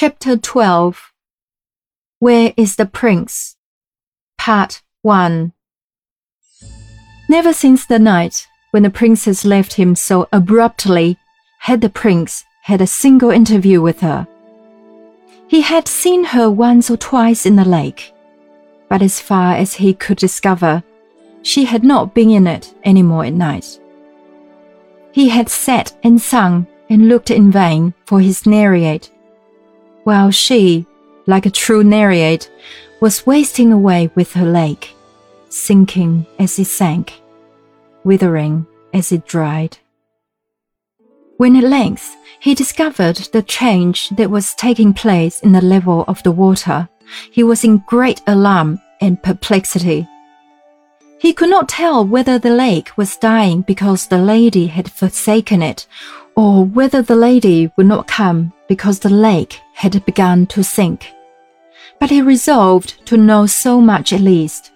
Chapter 12 Where is the Prince? Part 1 Never since the night when the princess left him so abruptly had the prince had a single interview with her. He had seen her once or twice in the lake, but as far as he could discover, she had not been in it any more at night. He had sat and sung and looked in vain for his Nereid while she, like a true Nereid, was wasting away with her lake, sinking as it sank, withering as it dried. When at length he discovered the change that was taking place in the level of the water, he was in great alarm and perplexity. He could not tell whether the lake was dying because the lady had forsaken it, or whether the lady would not come because the lake had begun to sink. But he resolved to know so much at least.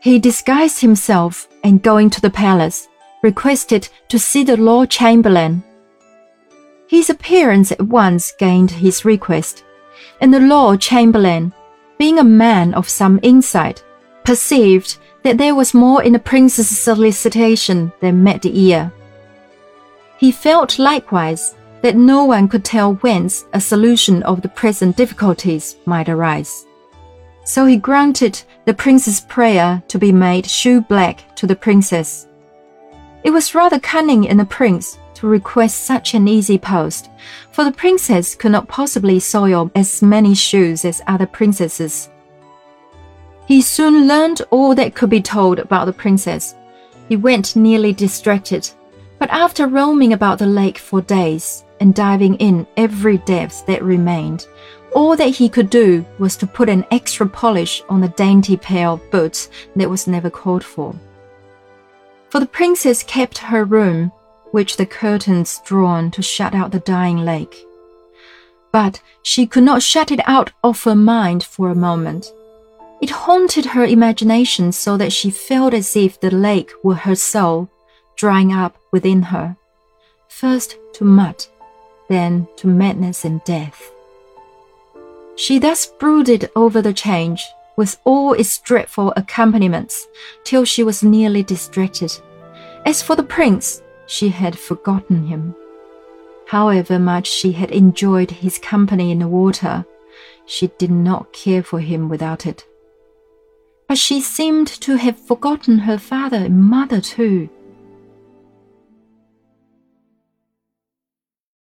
He disguised himself and going to the palace, requested to see the Lord Chamberlain. His appearance at once gained his request, and the Lord Chamberlain, being a man of some insight, perceived that there was more in the prince's solicitation than met the ear. He felt likewise that no one could tell whence a solution of the present difficulties might arise. So he granted the prince's prayer to be made shoe black to the princess. It was rather cunning in the prince to request such an easy post, for the princess could not possibly soil as many shoes as other princesses. He soon learned all that could be told about the princess. He went nearly distracted but after roaming about the lake for days and diving in every depth that remained, all that he could do was to put an extra polish on the dainty pair of boots that was never called for. For the princess kept her room, which the curtains drawn to shut out the dying lake. But she could not shut it out of her mind for a moment. It haunted her imagination so that she felt as if the lake were her soul drying up within her, first to mud, then to madness and death. She thus brooded over the change, with all its dreadful accompaniments, till she was nearly distracted. As for the prince, she had forgotten him. However much she had enjoyed his company in the water, she did not care for him without it. But she seemed to have forgotten her father and mother too